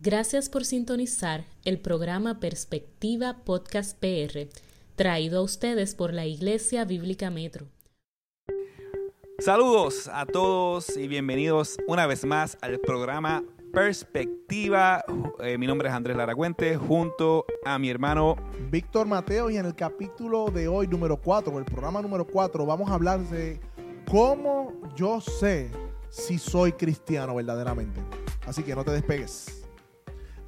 Gracias por sintonizar el programa Perspectiva Podcast PR, traído a ustedes por la Iglesia Bíblica Metro. Saludos a todos y bienvenidos una vez más al programa Perspectiva. Eh, mi nombre es Andrés Laragüente, junto a mi hermano Víctor Mateo, y en el capítulo de hoy, número 4, el programa número 4, vamos a hablar de cómo yo sé si soy cristiano verdaderamente. Así que no te despegues.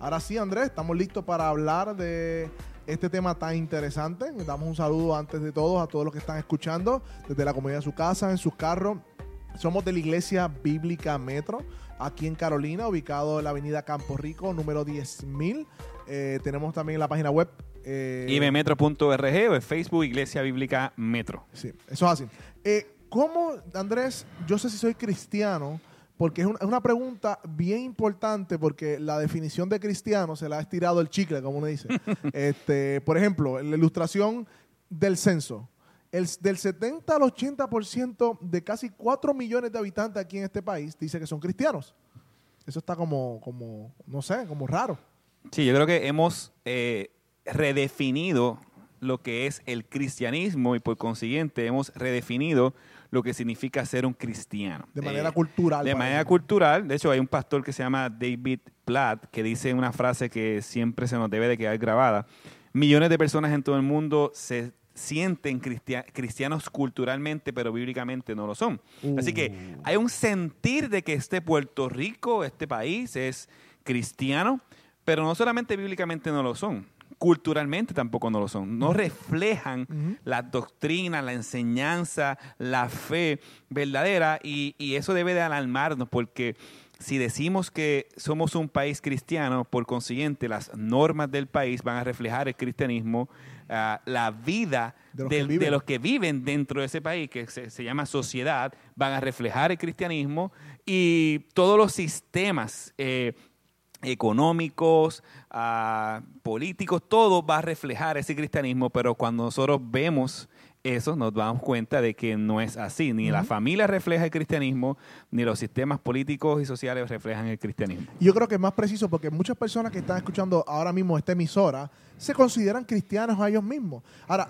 Ahora sí, Andrés, estamos listos para hablar de este tema tan interesante. Les damos un saludo antes de todo a todos los que están escuchando desde la comunidad de su casa, en sus carros. Somos de la Iglesia Bíblica Metro, aquí en Carolina, ubicado en la avenida Campo Rico, número 10.000. Eh, tenemos también la página web. Eh, ibmetro.org o en Facebook Iglesia Bíblica Metro. Sí, eso es así. Eh, ¿Cómo, Andrés, yo sé si soy cristiano? Porque es una, pregunta bien importante porque la definición de cristiano se la ha estirado el chicle, como uno dice. este, por ejemplo, la ilustración del censo. El, del 70 al 80% de casi 4 millones de habitantes aquí en este país dice que son cristianos. Eso está como, como no sé, como raro. Sí, yo creo que hemos eh, redefinido lo que es el cristianismo y por consiguiente hemos redefinido lo que significa ser un cristiano. De manera eh, cultural. De manera cultural. De hecho, hay un pastor que se llama David Platt que dice una frase que siempre se nos debe de quedar grabada. Millones de personas en todo el mundo se sienten cristianos culturalmente, pero bíblicamente no lo son. Así que uh. hay un sentir de que este Puerto Rico, este país, es cristiano, pero no solamente bíblicamente no lo son culturalmente tampoco no lo son. No reflejan la doctrina, la enseñanza, la fe verdadera y, eso debe de alarmarnos porque si decimos que somos un país cristiano, por consiguiente las normas del país van a reflejar el cristianismo, ah, la vida de los, que viven. dentro de ese país, que se, llama sociedad, van a reflejar el cristianismo y todos los sistemas eh, económicos, uh, políticos, todo va a reflejar ese cristianismo, pero cuando nosotros vemos eso, nos damos cuenta de que no es así. Ni la familia refleja el cristianismo, ni los sistemas políticos y sociales reflejan el cristianismo. Yo creo que es más preciso porque muchas personas que están escuchando ahora mismo esta emisora se consideran cristianos a ellos mismos. Ahora,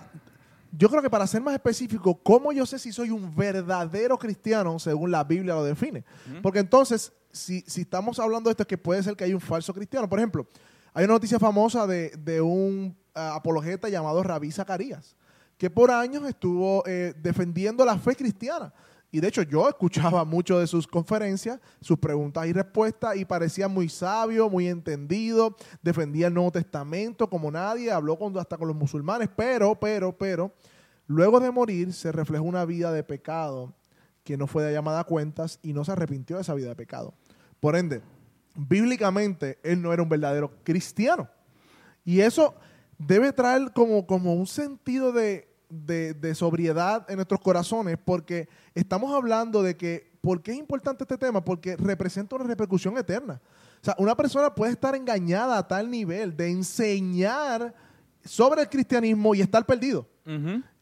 yo creo que para ser más específico, ¿cómo yo sé si soy un verdadero cristiano según la Biblia lo define? Porque entonces si, si estamos hablando de esto, es que puede ser que hay un falso cristiano. Por ejemplo, hay una noticia famosa de, un ah, apologeta llamado Rabí Zacarías, que por años estuvo eh, defendiendo la fe cristiana. Y de hecho yo escuchaba mucho de sus conferencias, sus preguntas y respuestas, y parecía muy sabio, muy entendido, defendía el Nuevo Testamento como nadie, habló con, hasta con los musulmanes, pero, pero, pero, luego de morir se reflejó una vida de pecado que no fue de llamada a cuentas y no se arrepintió de esa vida de pecado. Por ende, bíblicamente él no era un verdadero cristiano. Y eso debe traer como, como un sentido de, sobriedad en nuestros corazones porque estamos hablando de que, ¿por qué es importante este tema? Porque representa una repercusión eterna. O sea, una persona puede estar engañada a tal nivel de enseñar sobre el cristianismo y estar perdido.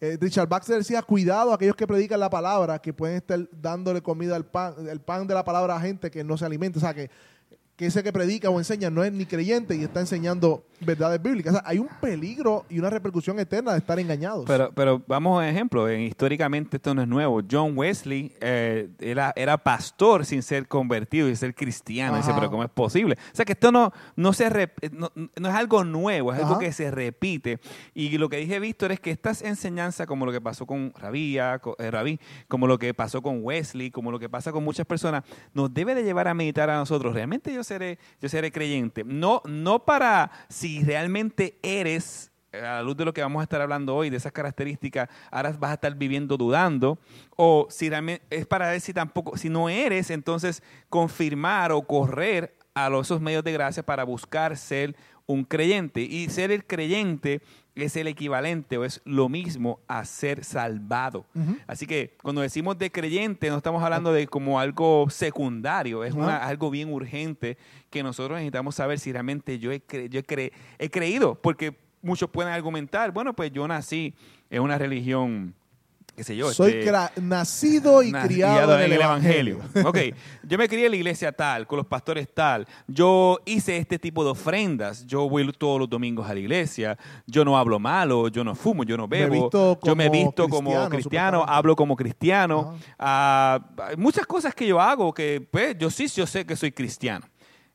Eh, Richard Baxter decía, cuidado a aquellos que predican la palabra, que pueden estar dándole comida al pan, el pan de la palabra a gente que no se alimenta. O sea, que que ese que predica o enseña no es ni creyente y está enseñando verdades bíblicas. O sea, hay un peligro y una repercusión eterna de estar engañados. Pero, pero vamos a un ejemplo. históricamente esto no es nuevo. John Wesley eh, era, era pastor sin ser convertido y ser cristiano. Dice, pero ¿cómo es posible? O sea, que esto no, no, se no, es algo nuevo, es algo que se repite. Y lo que dije, Víctor, es que estas enseñanzas, como lo que pasó con Rabía, eh, Rabí, como lo que pasó con Wesley, como lo que pasa con muchas personas, nos debe de llevar a meditar a nosotros. ¿Realmente yo seré, yo seré creyente. No, no para si realmente eres, a la luz de lo que vamos a estar hablando hoy, de esas características, ahora vas a estar viviendo dudando, o si realmente es para ver si tampoco, si no eres, entonces confirmar o correr a los, esos medios de gracia para buscar ser un creyente. Y ser el creyente es el equivalente o es lo mismo a ser salvado. Así que cuando decimos de creyente, no estamos hablando de como algo secundario, es algo bien urgente que nosotros necesitamos saber si realmente yo he, yo he, creído, porque muchos pueden argumentar, bueno, pues yo nací en una religión qué sé yo. Soy este, nacido y criado, en el Evangelio. ok, yo me crié en la iglesia tal, con los pastores tal. Yo hice este tipo de ofrendas. Yo voy todos los domingos a la iglesia. Yo no hablo malo, yo no fumo, yo no bebo. yo me visto como cristiano, hablo como cristiano. Ah, hay muchas cosas que yo hago que, pues, yo sí, yo sé que soy cristiano.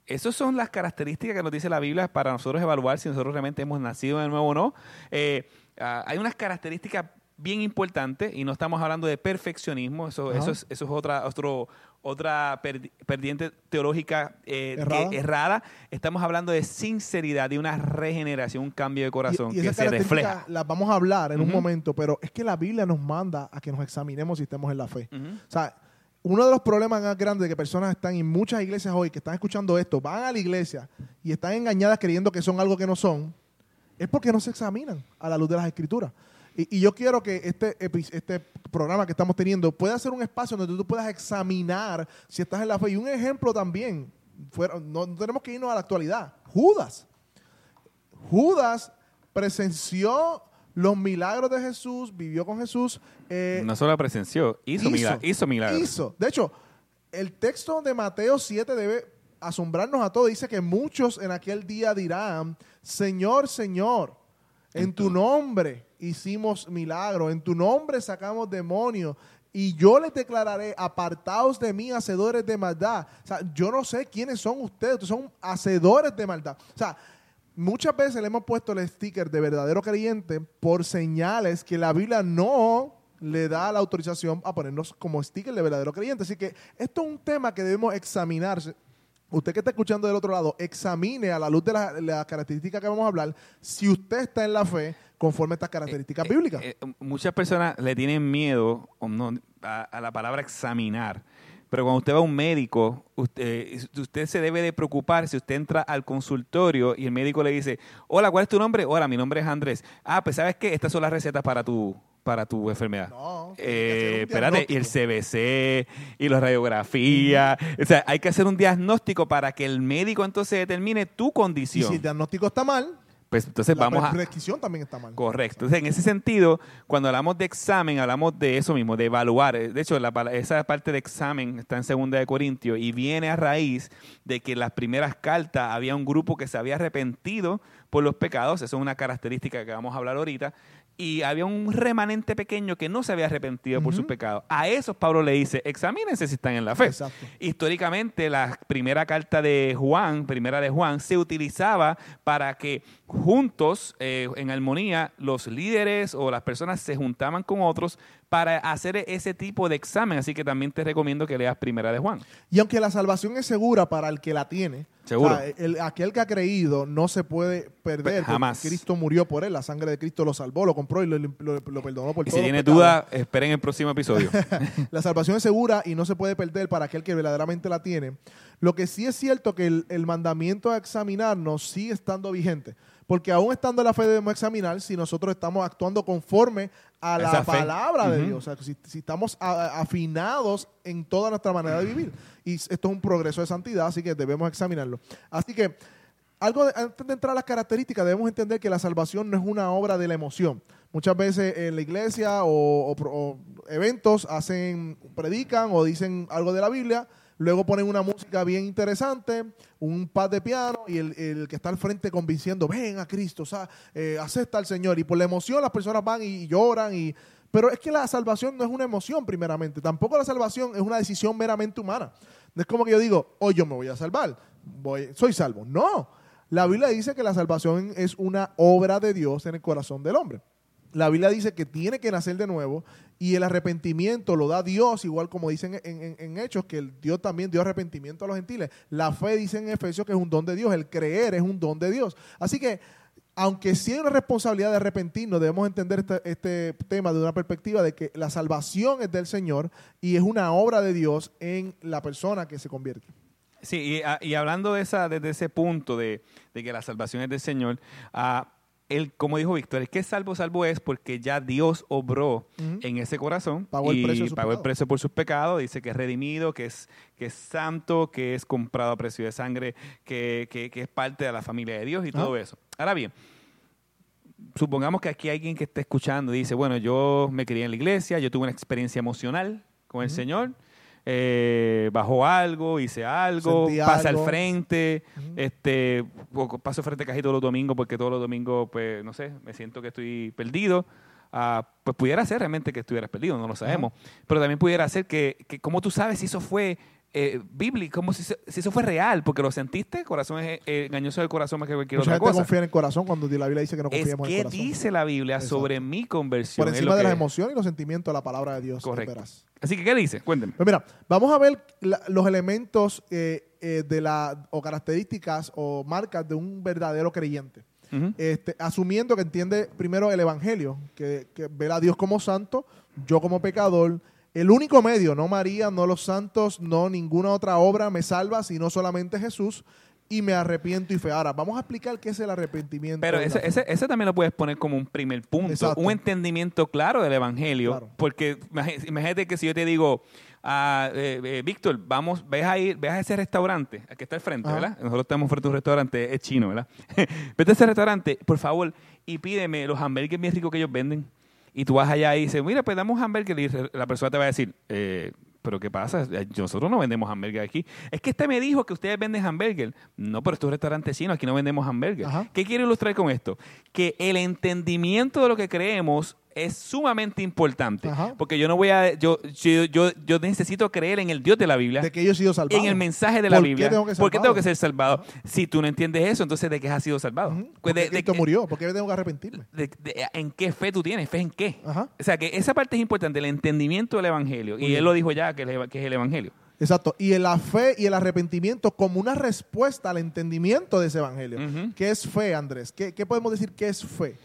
Esas son las características que nos dice la Biblia para nosotros evaluar si nosotros realmente hemos nacido de nuevo o no. Eh, ah, hay unas características bien importantes y no estamos hablando de perfeccionismo, eso, Ajá. eso es, eso es otra, otro, otra per- perdiente teológica eh, que- Errada. Estamos hablando de sinceridad, de una regeneración, un cambio de corazón Y, y que se refleja. las vamos a hablar en un momento, pero es que la Biblia nos manda a que nos examinemos si estemos en la fe. O sea, uno de los problemas más grandes de que personas están en muchas iglesias hoy que están escuchando esto, van a la iglesia y están engañadas creyendo que son algo que no son, es porque no se examinan a la luz de las escrituras. Y, y yo quiero que este, este programa que estamos teniendo pueda ser un espacio donde tú puedas examinar si estás en la fe. Y un ejemplo también, fuera- no, no tenemos que irnos a la actualidad, Judas. Judas presenció los milagros de Jesús, vivió con Jesús. eh, No solo presenció, hizo, milagros. Hizo milagros. Hizo. De hecho, el texto de Mateo 7 debe asombrarnos a todos. Dice que muchos en aquel día dirán, Señor, Señor, en tu nombre hicimos milagros, en tu nombre sacamos demonios. Y yo les declararé, apartaos de mí, hacedores de maldad. O sea, yo no sé quiénes son ustedes, ustedes son hacedores de maldad. O sea, muchas veces le hemos puesto el sticker de verdadero creyente por señales que la Biblia no le da la autorización a ponernos como sticker de verdadero creyente. Así que esto es un tema que debemos examinarse. Usted que está escuchando del otro lado, examine a la luz de la- las características que vamos a hablar si usted está en la fe conforme a estas características Eh, bíblicas. eh, muchas personas le tienen miedo o no, a, a la palabra examinar. Pero cuando usted va a un médico, usted, usted se debe de preocupar si usted entra al consultorio y el médico le dice, hola, ¿cuál es tu nombre? Hola, mi nombre es Andrés. Ah, pues sabes que estas son las recetas para tu, para tu enfermedad. No, Eh, espérate, y el. CBC y la radiografía. O sea, hay que hacer un diagnóstico para que el médico entonces determine tu y condición. si el diagnóstico está mal, pues entonces la vamos a, prescripción también está mal. Correcto. Entonces, en ese sentido, cuando hablamos de examen, hablamos de eso mismo, de evaluar. De hecho, la esa parte de examen está en Segunda de Corintios y viene a raíz de que en las primeras cartas había un grupo que se había arrepentido por los pecados. Esa es una característica que vamos a hablar ahorita. Y había un remanente pequeño que no se había arrepentido por sus pecados. A esos Pablo le dice, examínense si están en la fe. Exacto. Históricamente, la primera carta de Juan, primera de Juan, se utilizaba para que juntos, eh, en armonía, los líderes o las personas se juntaban con otros para hacer ese tipo de examen. Así que también te recomiendo que leas primera de Juan. Y aunque la salvación es segura para el que la tiene, Seguro. o sea, el- aquel que ha creído no se puede perder. Jamás. Cristo murió por él, la sangre de Cristo lo salvó, lo compró y lo, lo- lo perdonó por Y si pecados. duda, esperen el próximo episodio. La salvación es segura y no se puede perder para aquel que verdaderamente la tiene. Lo que sí es cierto que el, el mandamiento a examinarnos sigue estando vigente. Porque aún estando en la fe debemos examinar si nosotros estamos actuando conforme a la Esa fe. palabra de. Dios. O sea, si, si estamos a- afinados en toda nuestra manera de vivir. Y esto es un progreso de santidad, así que debemos examinarlo. Así que, algo de- antes de entrar a las características, debemos entender que la salvación no es una obra de la emoción. Muchas veces en la iglesia o, o eventos hacen, predican o dicen algo de la Biblia, luego ponen una música bien interesante, un pad de piano y el, el que está al frente convenciendo, ven a Cristo, o sea, eh, acepta al Señor. Y por la emoción las personas van y, lloran y... Pero es que la salvación no es una emoción primeramente, tampoco la salvación es una decisión meramente humana. No es como que yo digo, hoy yo me voy a salvar, voy, soy salvo. No, la Biblia dice que la salvación es una obra de Dios en el corazón del hombre. La Biblia dice que tiene que nacer de nuevo y el arrepentimiento lo da Dios, igual como dicen en, en- Hechos, que el Dios también dio arrepentimiento a los gentiles. La fe dice en Efesios que es un don de Dios, el creer es un don de Dios. Así que, aunque sí hay una responsabilidad de arrepentirnos, debemos entender este, este tema de una perspectiva de que la salvación es del Señor y es una obra de Dios en la persona que se convierte. Sí, y, ah, hablando de esa, desde ese punto de, de que la salvación es del Señor, ah, él, como dijo Víctor, es que salvo, salvo es porque ya Dios obró en ese corazón Pagó el y precio de su pagó el precio por sus pecados, dice que es redimido, que es, que es santo, que es comprado a precio de sangre, que, que- que es parte de la familia de Dios y todo Ajá. eso. Ahora bien, supongamos que aquí hay alguien que está escuchando y dice, bueno, yo me crié en la iglesia, yo tuve una experiencia emocional con el Señor, eh, bajó algo, hice algo, Sentí pasa algo. al frente, este, paso al frente casi todos los domingos porque todos los domingos, pues, no sé, me siento que estoy perdido. Ah, pues pudiera ser realmente que estuvieras perdido, no lo sabemos. Pero también pudiera ser que, que ¿cómo tú sabes si eso fue eh, bíblico? Como si, eso- si eso fue real, porque lo sentiste, corazón es eh, engañoso del corazón más que cualquier Mucha otra gente cosa. confía en el corazón cuando la Biblia dice que no confiemos en el corazón. dice la Biblia Exacto. sobre mi conversión. Por encima de las emociones y los sentimientos de la palabra de Dios. Correcto. Así que, ¿qué dice? Cuénteme. Pues mira, vamos a ver la- los elementos eh, eh, de la, o características o marcas de un verdadero creyente. Este, asumiendo que entiende primero el Evangelio, que, que ver a Dios como santo, yo como pecador. El único medio, no María, no los santos, no ninguna otra obra me salva, sino solamente Jesús, y me arrepiento y fe. Ahora, vamos a explicar qué es el arrepentimiento. Pero ese, ese, ese también lo puedes poner como un primer punto, Exacto. un entendimiento claro del Evangelio. Claro. Porque imagínate que si yo te digo, ah, eh, eh, Víctor, vamos, ves a ir, ves a ese restaurante, que está al frente, Ajá. ¿verdad? Nosotros estamos frente a un restaurante, es chino, ¿verdad? Vete a ese restaurante, por favor, y pídeme los hamburgues bien ricos que ellos venden. Y tú vas allá y dices, mira, pues damos hamburger. Y la persona te va a decir, eh, ¿pero qué pasa? Nosotros no vendemos hamburger aquí. Es que este me dijo que ustedes venden hamburger. No, pero esto es un restaurante chino, aquí no vendemos hamburger. Ajá. ¿Qué quiero ilustrar con esto? Que el entendimiento de lo que creemos es sumamente importante. Ajá. Porque yo no voy a. Yo, yo, yo, yo necesito creer en el Dios de la Biblia. de que yo he sido salvado. en el mensaje de la ¿Por qué Biblia. tengo que ¿Por qué tengo que ser salvado? Si tú no entiendes eso, entonces ¿de qué has sido salvado? Ujú. Pues de- Cristo murió, ¿por qué tengo que arrepentirme? de- de- ¿En qué fe tú tienes? ¿Fe en qué? Ajá. O sea, que esa parte es importante, el entendimiento del Evangelio. Muy y bien. él lo dijo ya, que, es el Evangelio. Exacto. Y la fe y el arrepentimiento como una respuesta al entendimiento de ese evangelio. Ujú. ¿Qué es fe, Andrés? ¿Qué, qué podemos decir que es fe?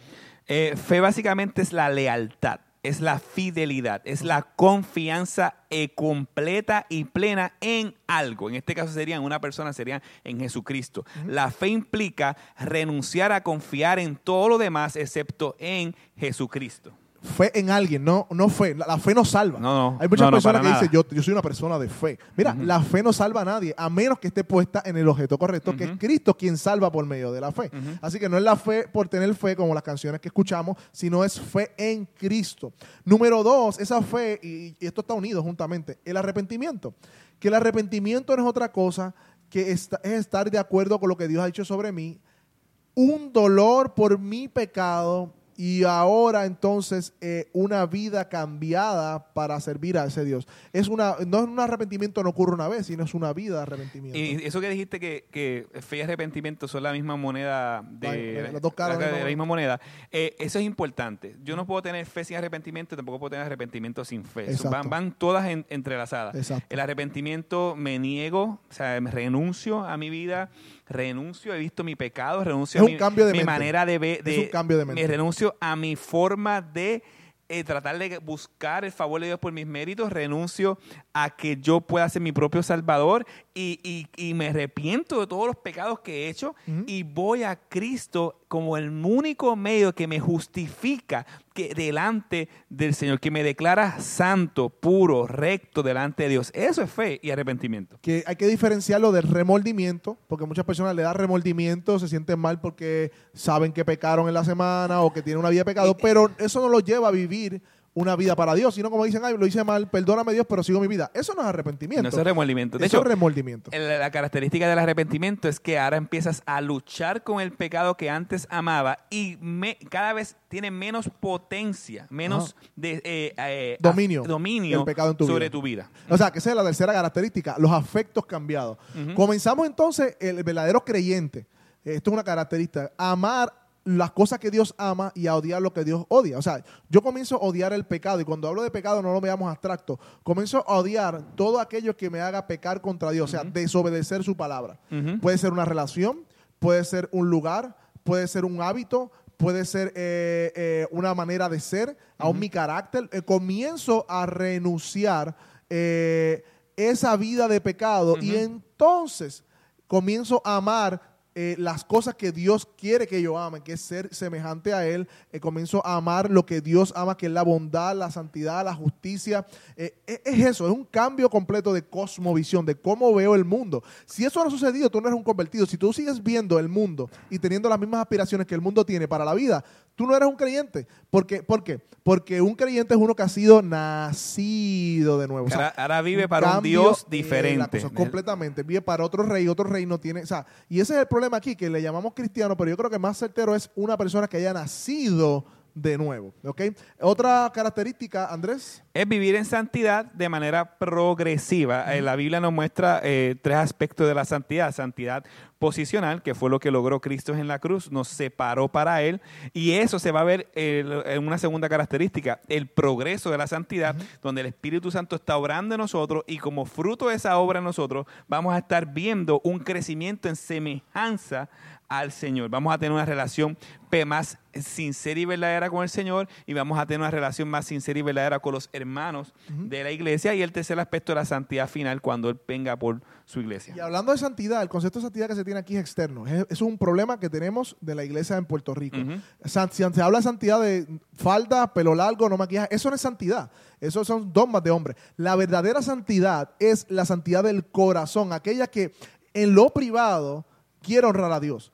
Eh, fe básicamente es la lealtad, es la fidelidad, es la confianza eh, completa y plena en algo. En este caso sería en una persona, sería en Jesucristo. La fe implica renunciar a confiar en todo lo demás excepto en Jesucristo. Fe en alguien, no, no fe. La, la fe no salva. No, no. Hay muchas No, personas que dicen, yo, yo soy una persona de fe. Mira, la fe no salva a nadie, a menos que esté puesta en el objeto correcto, que es. Cristo quien salva por medio de la fe. Así que no es la fe por tener fe, como las canciones que escuchamos, sino es fe en Cristo. Número dos, esa fe, y, y esto está unido juntamente, el arrepentimiento. Que el arrepentimiento no es otra cosa que esta- es estar de acuerdo con lo que Dios ha dicho sobre mí, un dolor por mi pecado y ahora entonces eh, una vida cambiada para servir a ese Dios. Es una, no es un arrepentimiento no ocurre una vez, sino es una vida de arrepentimiento. Y eso que dijiste que, que fe y arrepentimiento son la misma moneda Ay, de, las dos caras la- de la misma moneda, eh, eso es importante. Yo no puedo tener fe sin arrepentimiento, tampoco puedo tener arrepentimiento sin fe. Van, van todas en- entrelazadas. Exacto. El arrepentimiento me niego, o sea, me renuncio a mi vida, renuncio, he visto mi pecado, renuncio Es a mi, cambio de mi mente. manera de ver. Es un cambio de mente. Me renuncio a mi forma de eh, tratar de buscar el favor de Dios por mis méritos, renuncio a que yo pueda ser mi propio salvador y, y- y me arrepiento de todos los pecados que he hecho Ujú. y voy a Cristo como el único medio que me justifica que delante del Señor, que me declara santo, puro, recto delante de Dios. Eso es fe y arrepentimiento. que hay que diferenciarlo del remordimiento, porque muchas personas le dan remordimiento, se sienten mal porque saben que pecaron en la semana o que tienen una vida de pecado, pero eso no los lleva a vivir una vida para Dios, sino como dicen, ay, lo hice mal, perdóname Dios, pero sigo mi vida. Eso no es arrepentimiento. No, eso es remordimiento. De Eso hecho, es remordimiento. la característica del arrepentimiento es que ahora empiezas a luchar con el pecado que antes amaba y me- cada vez tiene menos potencia, menos de, eh, eh, Dominio del pecado en tu sobre vida. tu vida. O sea, que esa es la tercera característica, los afectos cambiados. Comenzamos entonces, el verdadero creyente, esto es una característica, amar las cosas que Dios ama y a odiar lo que Dios odia. O sea, yo comienzo a odiar el pecado y cuando hablo de pecado no lo veamos abstracto, comienzo a odiar todo aquello que me haga pecar contra Dios, o sea, desobedecer su palabra. Puede ser una relación, puede ser un lugar, puede ser un hábito, puede ser eh, eh, una manera de ser, aún mi carácter. Eh, comienzo a renunciar esa vida de pecado y entonces comienzo a amar eh, las cosas que Dios quiere que yo ame, que es ser semejante a Él. Eh, comienzo a amar lo que Dios ama, que es la bondad, la santidad, la justicia. Eh, es, es eso, es un cambio completo de cosmovisión, de cómo veo el mundo. Si eso no ha sucedido, tú no eres un convertido. Si tú sigues viendo el mundo y teniendo las mismas aspiraciones que el mundo tiene para la vida, tú no eres un creyente. ¿Por qué? ¿Por qué? Porque un creyente es uno que ha sido nacido de nuevo. O sea, ahora, ahora vive para un Dios diferente. cosa, completamente. Vive para otro rey, otro rey no tiene. O sea, y ese es el problema aquí, que le llamamos cristiano, pero yo creo que más certero es una persona que haya nacido de nuevo. ¿ok? Otra característica, Andrés. es vivir en santidad de manera progresiva. Eh, la Biblia nos muestra eh, tres aspectos de la santidad. Santidad posicional, que fue lo que logró Cristo en la cruz, nos separó para Él. Y eso se va a ver eh, en una segunda característica, el progreso de la santidad, donde el Espíritu Santo está obrando en nosotros y como fruto de esa obra en nosotros vamos a estar viendo un crecimiento en semejanza al Señor. Vamos a tener una relación más sincera y verdadera con el Señor y vamos a tener una relación más sincera y verdadera con los hermanos de la iglesia. Y el tercer aspecto de la santidad final cuando Él venga por su iglesia. Y hablando de santidad, el concepto de santidad que se tiene aquí es externo. Es, es un problema que tenemos de la iglesia en Puerto Rico. San- si se habla de santidad de falda, pelo largo, no maquillaje, eso no es santidad. Eso son dogmas de hombre. La verdadera santidad es la santidad del corazón, aquella que en lo privado quiere honrar a Dios.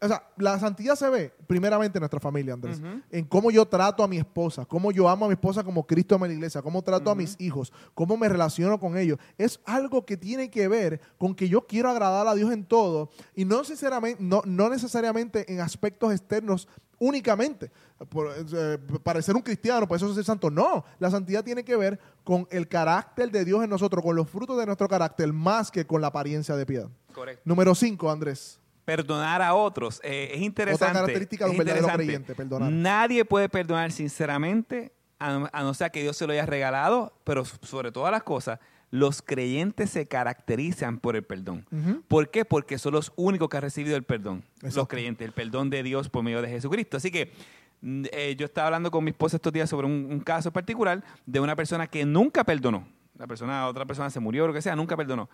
O sea, la santidad se ve primeramente en nuestra familia, Andrés. En cómo yo trato a mi esposa, cómo yo amo a mi esposa como Cristo ama a la iglesia, cómo trato a mis hijos, cómo me relaciono con ellos. Es algo que tiene que ver con que yo quiero agradar a Dios en todo y no, sinceramente, no, no necesariamente en aspectos externos únicamente. Por, eh, parecer un cristiano, por eso es ser santo. No, la santidad tiene que ver con el carácter de Dios en nosotros, con los frutos de nuestro carácter, más que con la apariencia de piedad. Correcto. Número 5, Andrés. Perdonar a otros. Eh, es interesante. Otra característica de un verdadero creyente, perdonar. Nadie puede perdonar sinceramente, a, a no ser que Dios se lo haya regalado, pero sobre todas las cosas, los creyentes se caracterizan por el perdón. ¿Por qué? Porque son los únicos que han recibido el perdón. Exacto. Los creyentes, el perdón de Dios por medio de Jesucristo. Así que mm, eh, yo estaba hablando con mi esposa estos días sobre un, un caso particular de una persona que nunca perdonó. La persona, otra persona se murió o lo que sea, nunca perdonó.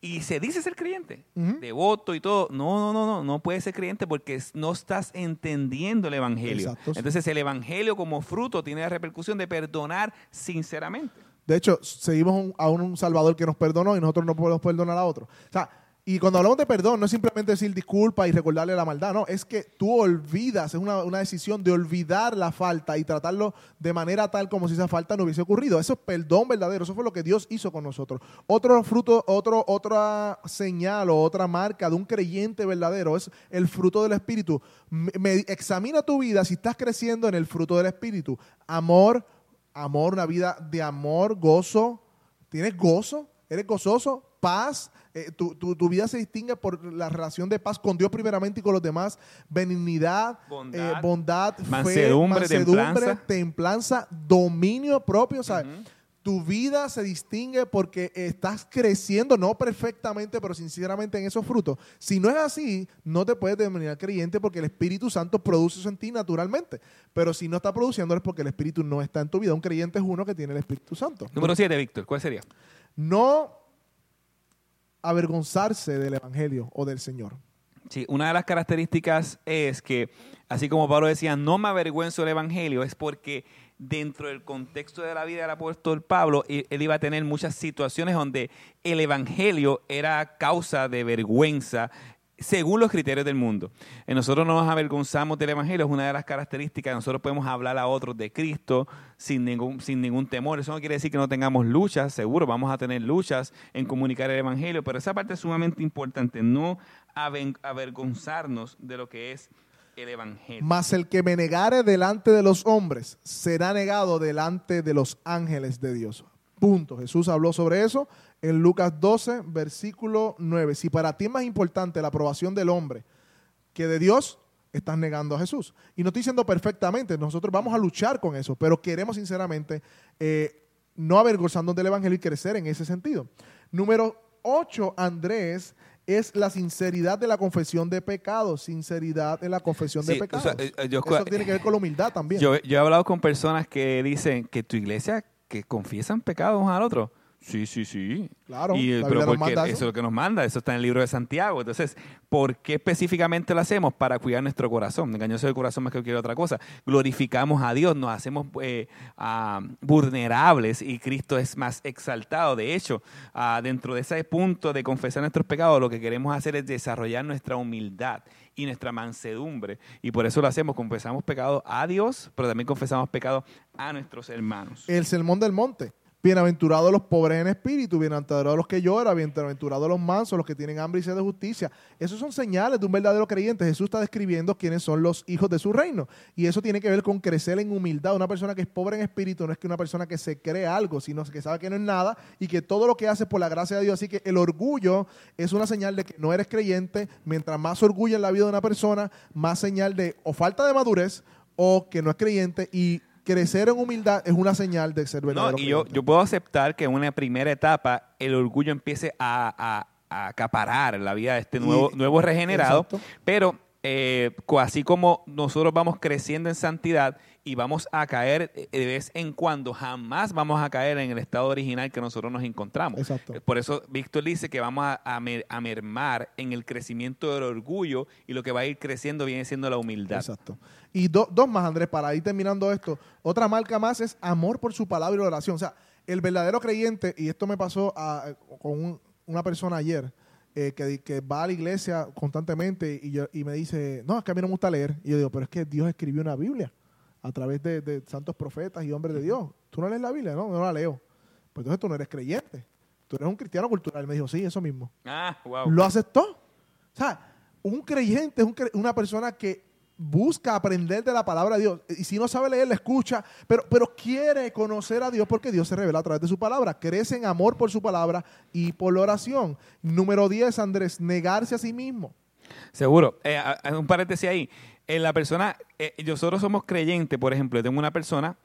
Y se dice ser creyente, devoto y todo. No, no, no, no, no puede ser creyente porque no estás entendiendo el evangelio. Exacto, sí. Entonces el evangelio como fruto tiene la repercusión de perdonar sinceramente. De hecho, seguimos un- a un Salvador que nos perdonó y nosotros no podemos perdonar a otro. O sea, y cuando hablamos de perdón, no es simplemente decir disculpa y recordarle la maldad, no, es que tú olvidas, es una, una decisión de olvidar la falta y tratarlo de manera tal como si esa falta no hubiese ocurrido. Eso es perdón verdadero, eso fue lo que Dios hizo con nosotros. Otro fruto, otro, otra señal o otra marca de un creyente verdadero es el fruto del Espíritu. Me- examina tu vida si estás creciendo en el fruto del Espíritu. Amor, amor, una vida de amor, gozo. ¿Tienes gozo? ¿Eres gozoso? Paz. Eh, tu, tu- tu vida se distingue por la relación de paz con Dios primeramente y con los demás. Benignidad, Bondad, eh, bondad, fe, mansedumbre, templanza. templanza, dominio propio. O sea, Ujú. tu vida se distingue porque estás creciendo, no perfectamente, pero sinceramente en esos frutos. Si no es así, no te puedes denominar creyente porque el Espíritu Santo produce eso en ti naturalmente. Pero si no está produciendo es porque el Espíritu no está en tu vida. Un creyente es uno que tiene el Espíritu Santo. Número 7, Víctor, ¿cuál sería? No avergonzarse del Evangelio o del Señor. Sí, una de las características es que, así como Pablo decía, no me avergüenzo del Evangelio, es porque dentro del contexto de la vida del apóstol Pablo, e- él iba a tener muchas situaciones donde el Evangelio era causa de vergüenza según los criterios del mundo. Eh, Nosotros no nos avergonzamos del Evangelio, es una de las características. Nosotros podemos hablar a otros de Cristo sin ningún, sin ningún temor. Eso no quiere decir que no tengamos luchas, seguro vamos a tener luchas en comunicar el Evangelio, pero esa parte es sumamente importante, no avergonzarnos de lo que es el Evangelio. Mas el que me negare delante de los hombres será negado delante de los ángeles de Dios. Punto. Jesús habló sobre eso en Lucas 12, versículo 9. Si para ti es más importante la aprobación del hombre que de Dios, estás negando a Jesús. Y no estoy diciendo perfectamente, nosotros vamos a luchar con eso, pero queremos sinceramente eh, no avergonzarnos del Evangelio y crecer en ese sentido. Número 8, Andrés, es la sinceridad de la confesión de pecados. Sinceridad en la confesión de o pecados. sea, eh, yo- eso tiene que ver con la humildad también. Yo, yo he hablado con personas que dicen que tu iglesia, que confiesan pecados uno al otro. Sí, sí, sí. Claro, Y, pero porque eso eso. es lo que nos manda, eso está en el libro de Santiago. Entonces, ¿por qué específicamente lo hacemos? Para cuidar nuestro corazón. Engañoso del corazón más que cualquier otra cosa. Glorificamos a Dios, nos hacemos eh, ah, vulnerables y Cristo es más exaltado. De hecho, ah, dentro de ese punto de confesar nuestros pecados, lo que queremos hacer es desarrollar nuestra humildad y nuestra mansedumbre. Y por eso lo hacemos, confesamos pecados a Dios, pero también confesamos pecados a nuestros hermanos. El sermón del monte. Bienaventurados los pobres en espíritu, bienaventurados los que lloran, bienaventurados los mansos, los que tienen hambre y sed de justicia. Esos son señales de un verdadero creyente. Jesús está describiendo quiénes son los hijos de su reino. Y eso tiene que ver con crecer en humildad. Una persona que es pobre en espíritu no es que una persona que se cree algo, sino que sabe que no es nada y que todo lo que hace es por la gracia de Dios. Así que el orgullo es una señal de que no eres creyente. Mientras más orgullo en la vida de una persona, más señal de o falta de madurez o que no es creyente. Y crecer en humildad es una señal de ser No, verdadero y yo, yo puedo aceptar que en una primera etapa el orgullo empiece a, a- a acaparar la vida de este Y- nuevo, nuevo regenerado, exacto. pero eh, así como nosotros vamos creciendo en santidad y vamos a caer eh, de vez en cuando, jamás vamos a caer en el estado original que nosotros nos encontramos. Exacto. Por eso Víctor dice que vamos a, a mer- a mermar en el crecimiento del orgullo y lo que va a ir creciendo viene siendo la humildad. Exacto. Y do- dos más, Andrés, para ir terminando esto. Otra marca más es amor por su palabra y oración. O sea, el verdadero creyente, y esto me pasó a- con un- una persona ayer, eh, que, que va a la iglesia constantemente y, yo- y me dice, no, es que a mí no me gusta leer. Y yo digo, pero es que Dios escribió una Biblia a través de, de santos profetas y hombres de Dios. ¿Tú no lees la Biblia? No, no la leo. Pues entonces tú no eres creyente. Tú eres un cristiano cultural. Me dijo, sí, eso mismo Ah, wow. lo aceptó. O sea, un creyente es un cre- una persona que busca aprender de la palabra de Dios. Y si no sabe leer, la escucha, pero, pero quiere conocer a Dios porque Dios se revela a través de su palabra. Crece en amor por su palabra y por la oración. Número 10, Andrés, negarse a sí mismo. Seguro. Eh, un paréntesis ahí. Eh, la persona, eh, nosotros somos creyentes, por ejemplo, yo tengo una persona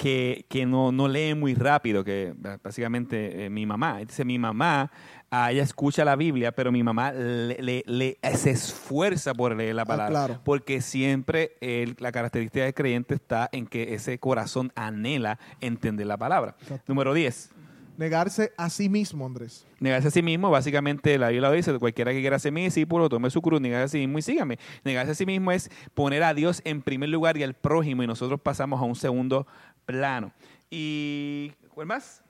que, que no, no lee muy rápido, que eh, básicamente eh, mi mamá. Dice, mi mamá, ah, ella escucha la Biblia, pero mi mamá le, le- le- se esfuerza por leer la palabra. claro. Porque siempre la característica del creyente está en que ese corazón anhela entender la palabra. Exacto. Número 10. Negarse a sí mismo, Andrés. Negarse a sí mismo, básicamente la Biblia lo dice, cualquiera que quiera ser mi discípulo, tome su cruz, negarse a sí mismo y sígame. Negarse a sí mismo es poner a Dios en primer lugar y al prójimo y nosotros pasamos a un segundo plano. ¿Y cuál más?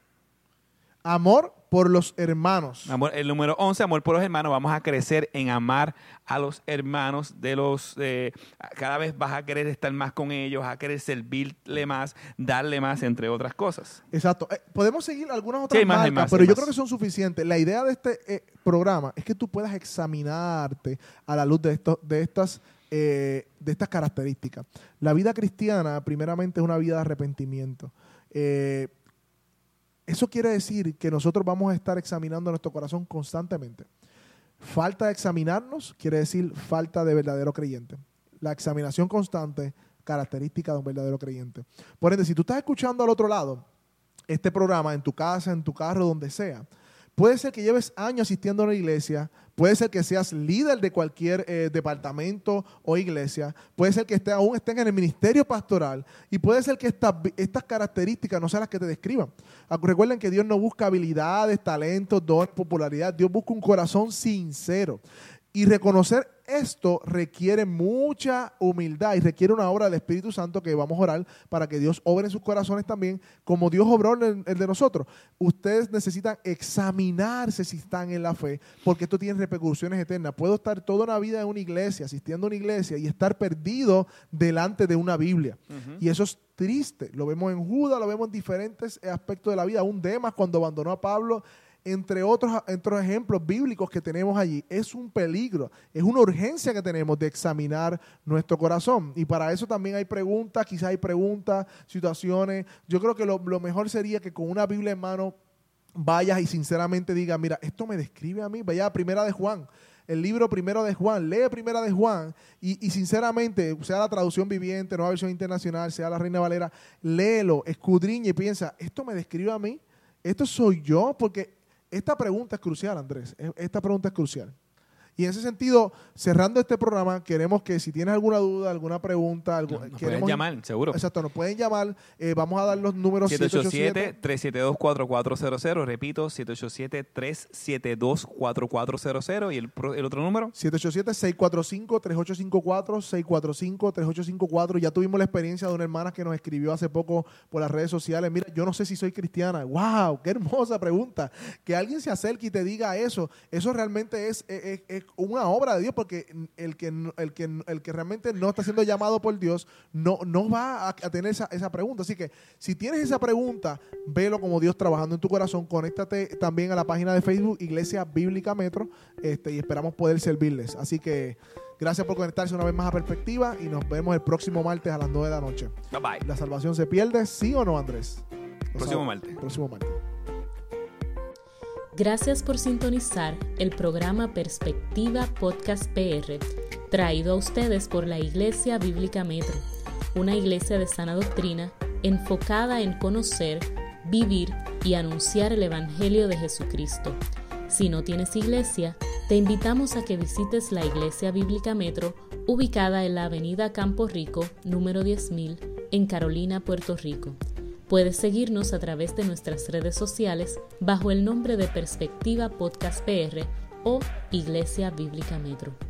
Amor por los hermanos. Amor, el número 11, amor por los hermanos. Vamos a crecer en amar a los hermanos de los... eh, cada vez vas a querer estar más con ellos, a querer servirle más, darle más, entre otras cosas. Exacto. Eh, podemos seguir algunas Sí, otras más, marcas, más, pero yo más. creo que son suficientes. La idea de este eh, programa es que tú puedas examinarte a la luz de, esto, de, estas, eh, de estas características. La vida cristiana, primeramente, es una vida de arrepentimiento. Eh, eso quiere decir que nosotros vamos a estar examinando nuestro corazón constantemente. Falta de examinarnos quiere decir falta de verdadero creyente. La examinación constante, característica de un verdadero creyente. Por ende, si tú estás escuchando al otro lado este programa en tu casa, en tu carro, donde sea, puede ser que lleves años asistiendo a una iglesia, puede ser que seas líder de cualquier eh, departamento o iglesia, puede ser que esté, aún estén en el ministerio pastoral y puede ser que estas, características no sean las que te describan. Recuerden que Dios no busca habilidades, talentos, dones, popularidad, Dios busca un corazón sincero. Y reconocer esto requiere mucha humildad y requiere una obra del Espíritu Santo que vamos a orar para que Dios obre en sus corazones también, como Dios obró en el de nosotros. Ustedes necesitan examinarse si están en la fe, porque esto tiene repercusiones eternas. Puedo estar toda una vida en una iglesia, asistiendo a una iglesia y estar perdido delante de una Biblia. Y eso es triste. Lo vemos en Judas, lo vemos en diferentes aspectos de la vida. Un Demas cuando abandonó a Pablo, entre otros, entre ejemplos bíblicos que tenemos allí. Es un peligro, es una urgencia que tenemos de examinar nuestro corazón. Y para eso también hay preguntas, quizás hay preguntas, situaciones. Yo creo que lo, lo mejor sería que con una Biblia en mano vayas y sinceramente digas, mira, esto me describe a mí. Vaya a Primera de Juan. El libro primero de Juan, lee primera de Juan y, y sinceramente, sea la traducción viviente, nueva versión internacional, sea la Reina Valera, léelo, escudriña y piensa, ¿esto me describe a mí? ¿Esto soy yo? Porque esta pregunta es crucial, Andrés. E- Esta pregunta es crucial. Y en ese sentido, cerrando este programa, queremos que si tienes alguna duda, alguna pregunta, algo, Nos pueden llamar, seguro. Exacto, nos pueden llamar. Eh, vamos a dar los números 787-372-4400. Repito, 787-372-4400. ¿Y el, el otro número? 787-645-3854, 645-3854. Ya tuvimos la experiencia de una hermana que nos escribió hace poco por las redes sociales. Mira, yo no sé si soy cristiana. ¡Wow! ¡Qué hermosa pregunta! Que alguien se acerque y te diga eso. Eso realmente es, es- es- es una obra de Dios porque el que, el que, el que realmente no está siendo llamado por Dios no, no va a, a tener esa, esa pregunta. Así que si tienes esa pregunta, velo como Dios trabajando en tu corazón. Conéctate también a la página de Facebook Iglesia Bíblica Metro este, y esperamos poder servirles. Así que gracias por conectarse una vez más a Perspectiva y nos vemos el próximo martes a las 9 de la noche. Bye bye. ¿La salvación se pierde? ¿Sí o no, Andrés? Próximo martes. Próximo martes. Gracias por sintonizar el programa Perspectiva Podcast PR, traído a ustedes por la Iglesia Bíblica Metro, una iglesia de sana doctrina enfocada en conocer, vivir y anunciar el Evangelio de Jesucristo. Si no tienes iglesia, te invitamos a que visites la Iglesia Bíblica Metro, ubicada en la Avenida Campo Rico, número 10000, en Carolina, Puerto Rico. Puedes seguirnos a través de nuestras redes sociales bajo el nombre de Perspectiva Podcast PR o Iglesia Bíblica Metro.